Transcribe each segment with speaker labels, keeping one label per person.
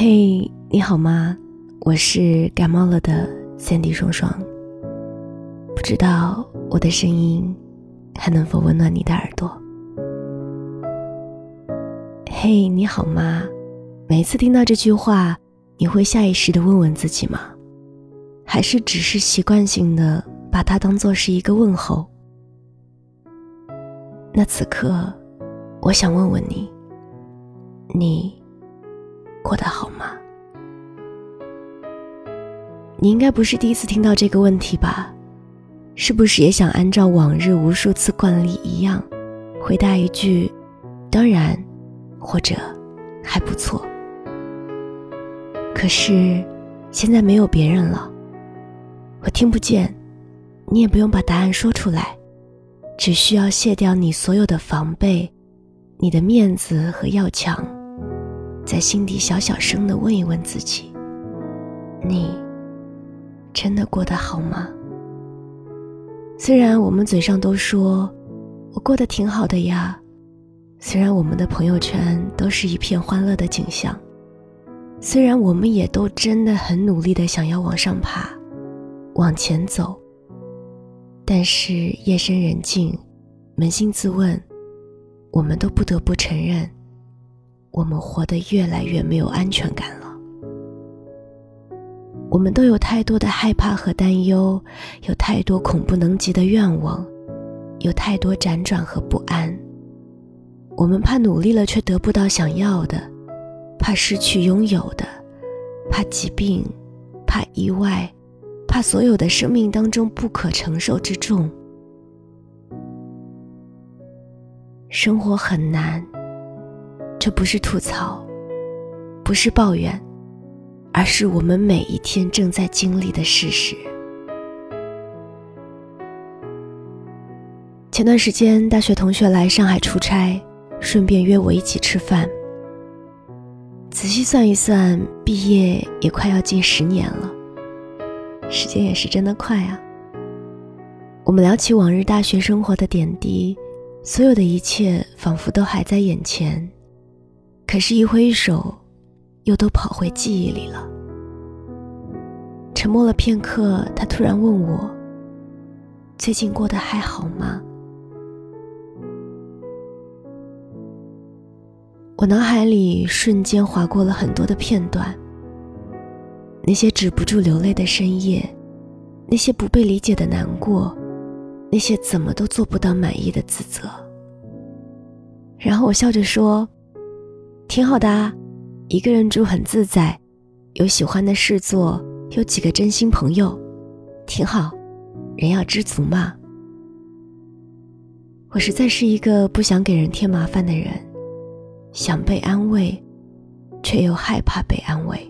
Speaker 1: 嘿，你好吗？我是感冒了的三 D 双双。不知道我的声音还能否温暖你的耳朵？嘿，你好吗？每次听到这句话，你会下意识的问问自己吗？还是只是习惯性的把它当做是一个问候？那此刻，我想问问你，你。过得好吗？你应该不是第一次听到这个问题吧？是不是也想按照往日无数次惯例一样，回答一句“当然”或者“还不错”？可是现在没有别人了，我听不见，你也不用把答案说出来，只需要卸掉你所有的防备，你的面子和要强。在心底小小声的问一问自己：你真的过得好吗？虽然我们嘴上都说我过得挺好的呀，虽然我们的朋友圈都是一片欢乐的景象，虽然我们也都真的很努力的想要往上爬，往前走，但是夜深人静，扪心自问，我们都不得不承认。我们活得越来越没有安全感了。我们都有太多的害怕和担忧，有太多恐不能及的愿望，有太多辗转和不安。我们怕努力了却得不到想要的，怕失去拥有的，怕疾病，怕意外，怕所有的生命当中不可承受之重。生活很难。这不是吐槽，不是抱怨，而是我们每一天正在经历的事实。前段时间，大学同学来上海出差，顺便约我一起吃饭。仔细算一算，毕业也快要近十年了，时间也是真的快啊。我们聊起往日大学生活的点滴，所有的一切仿佛都还在眼前。可是，一挥手，又都跑回记忆里了。沉默了片刻，他突然问我：“最近过得还好吗？”我脑海里瞬间划过了很多的片段，那些止不住流泪的深夜，那些不被理解的难过，那些怎么都做不到满意的自责。然后我笑着说。挺好的啊，一个人住很自在，有喜欢的事做，有几个真心朋友，挺好。人要知足嘛。我实在是一个不想给人添麻烦的人，想被安慰，却又害怕被安慰。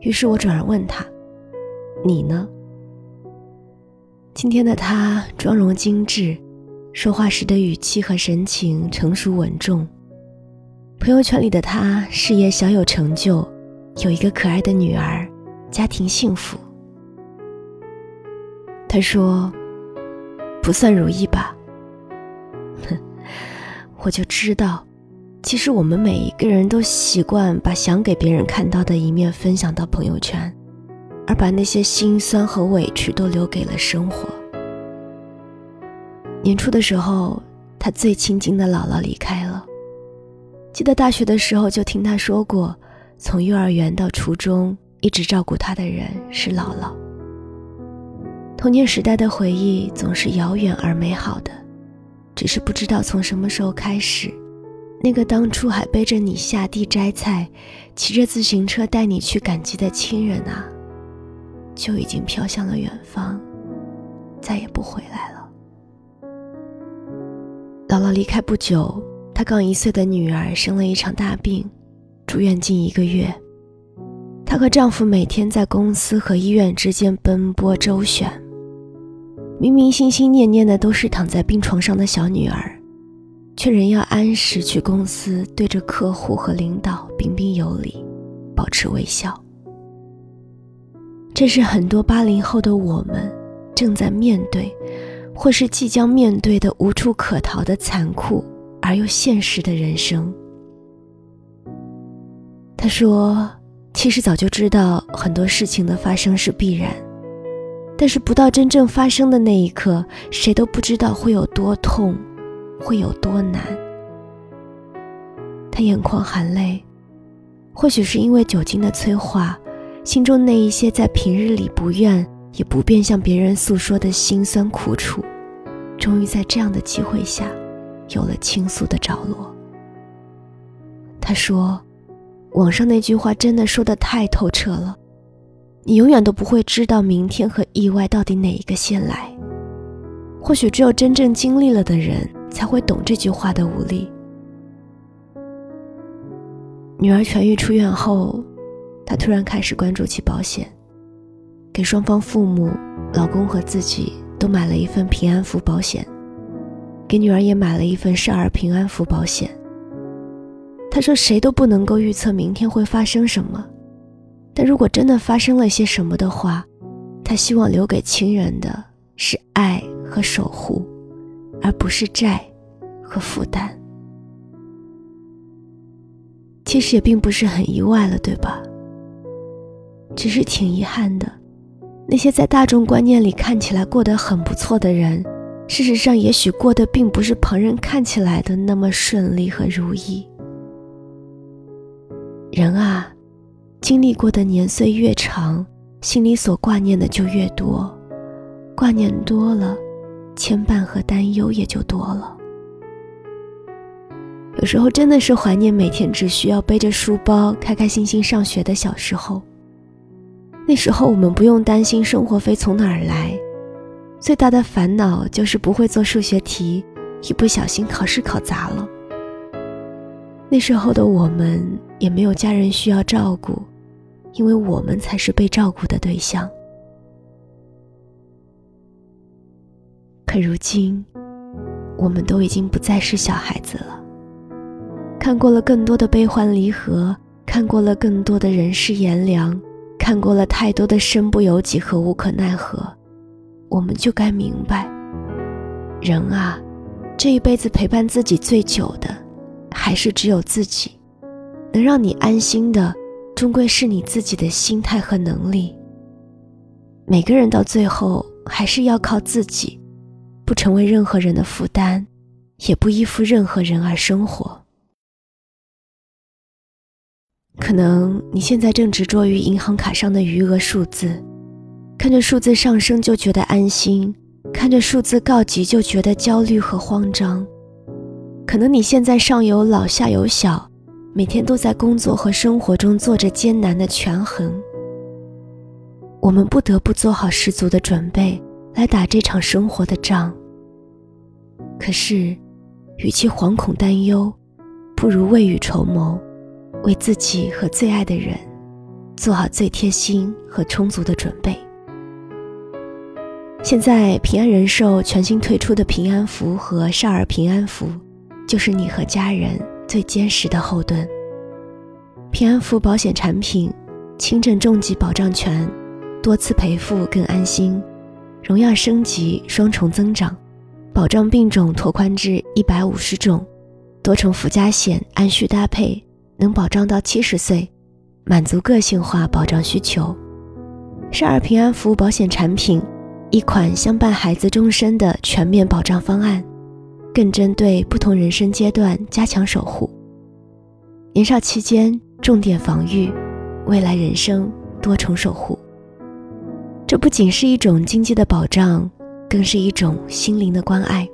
Speaker 1: 于是我转而问他：“你呢？”今天的他妆容精致，说话时的语气和神情成熟稳重。朋友圈里的他，事业小有成就，有一个可爱的女儿，家庭幸福。他说：“不算如意吧。”哼，我就知道，其实我们每一个人都习惯把想给别人看到的一面分享到朋友圈，而把那些心酸和委屈都留给了生活。年初的时候，他最亲近的姥姥离开了。记得大学的时候就听他说过，从幼儿园到初中一直照顾他的人是姥姥。童年时代的回忆总是遥远而美好的，只是不知道从什么时候开始，那个当初还背着你下地摘菜，骑着自行车带你去赶集的亲人啊，就已经飘向了远方，再也不回来了。姥姥离开不久。她刚一岁的女儿生了一场大病，住院近一个月。她和丈夫每天在公司和医院之间奔波周旋，明明心心念念的都是躺在病床上的小女儿，却仍要按时去公司，对着客户和领导彬彬有礼，保持微笑。这是很多八零后的我们正在面对，或是即将面对的无处可逃的残酷。而又现实的人生，他说：“其实早就知道很多事情的发生是必然，但是不到真正发生的那一刻，谁都不知道会有多痛，会有多难。”他眼眶含泪，或许是因为酒精的催化，心中那一些在平日里不愿也不便向别人诉说的辛酸苦楚，终于在这样的机会下，有了倾诉的着落。他说。网上那句话真的说的太透彻了，你永远都不会知道明天和意外到底哪一个先来。或许只有真正经历了的人才会懂这句话的无力。女儿痊愈出院后，她突然开始关注起保险，给双方父母、老公和自己都买了一份平安福保险，给女儿也买了一份少儿平安福保险。他说：“谁都不能够预测明天会发生什么，但如果真的发生了些什么的话，他希望留给亲人的是爱和守护，而不是债和负担。其实也并不是很意外了，对吧？只是挺遗憾的，那些在大众观念里看起来过得很不错的人，事实上也许过得并不是旁人看起来的那么顺利和如意。”人啊，经历过的年岁越长，心里所挂念的就越多，挂念多了，牵绊和担忧也就多了。有时候真的是怀念每天只需要背着书包开开心心上学的小时候。那时候我们不用担心生活费从哪儿来，最大的烦恼就是不会做数学题，一不小心考试考砸了。那时候的我们也没有家人需要照顾，因为我们才是被照顾的对象。可如今，我们都已经不再是小孩子了，看过了更多的悲欢离合，看过了更多的人世炎凉，看过了太多的身不由己和无可奈何，我们就该明白，人啊，这一辈子陪伴自己最久的。还是只有自己，能让你安心的，终归是你自己的心态和能力。每个人到最后还是要靠自己，不成为任何人的负担，也不依附任何人而生活。可能你现在正执着于银行卡上的余额数字，看着数字上升就觉得安心，看着数字告急就觉得焦虑和慌张。可能你现在上有老下有小，每天都在工作和生活中做着艰难的权衡。我们不得不做好十足的准备来打这场生活的仗。可是，与其惶恐担忧，不如未雨绸缪，为自己和最爱的人做好最贴心和充足的准备。现在平安人寿全新推出的平安符和少儿平安符。就是你和家人最坚实的后盾。平安符保险产品，轻症重疾保障全，多次赔付更安心，荣耀升级双重增长，保障病种拓宽至一百五十种，多重附加险按需搭配，能保障到七十岁，满足个性化保障需求。少儿平安符保险产品，一款相伴孩子终身的全面保障方案。更针对不同人生阶段加强守护。年少期间重点防御，未来人生多重守护。这不仅是一种经济的保障，更是一种心灵的关爱。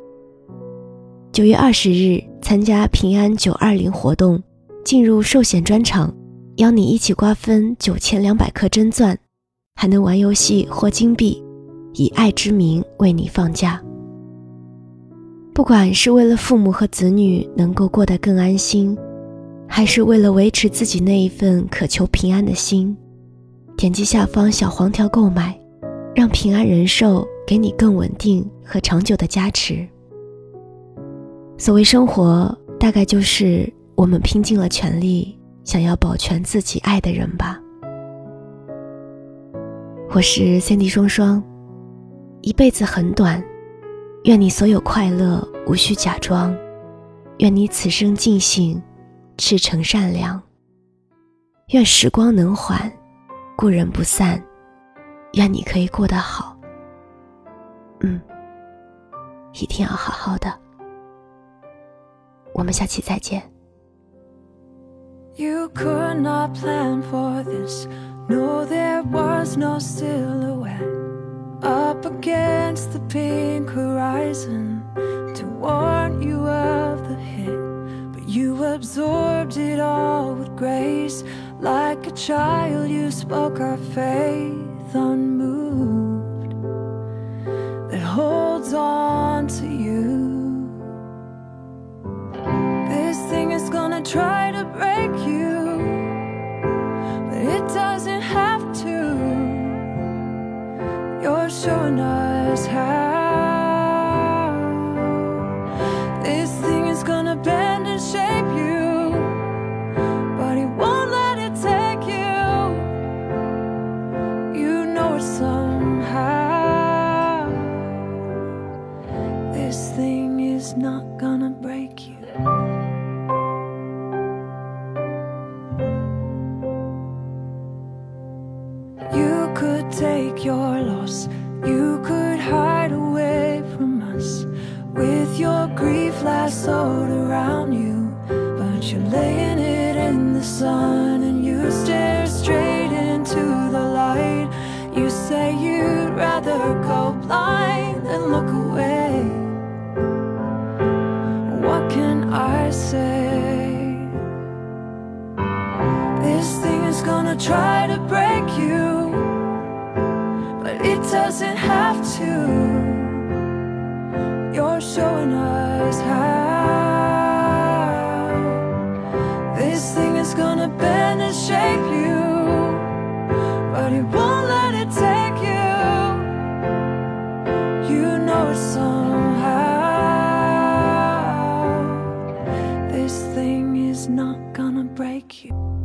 Speaker 1: 九月二十日参加平安九二零活动，进入寿险专场，邀你一起瓜分九千两百颗真钻，还能玩游戏获金币，以爱之名为你放假。不管是为了父母和子女能够过得更安心，还是为了维持自己那一份渴求平安的心，点击下方小黄条购买，让平安人寿给你更稳定和长久的加持。所谓生活，大概就是我们拼尽了全力，想要保全自己爱的人吧。我是 Cindy 双双，一辈子很短。愿你所有快乐无需假装，愿你此生尽兴，赤诚善良。愿时光能缓，故人不散。愿你可以过得好。嗯，一定要好好的。我们下期再见。
Speaker 2: You could not plan for this. No, there was no silhouette up against the pink horizon to warn you of the hit. But you absorbed it all with grace. Like a child, you spoke our faith unmoved that holds on to you. This thing is gonna try to sure enough. Grief lassoed around you. But you're laying it in the sun and you stare straight into the light. You say you'd rather go blind than look away. What can I say? This thing is gonna try to break you, but it doesn't have to. You're showing us how this thing is gonna bend and shape you, but it won't let it take you. You know somehow. This thing is not gonna break you.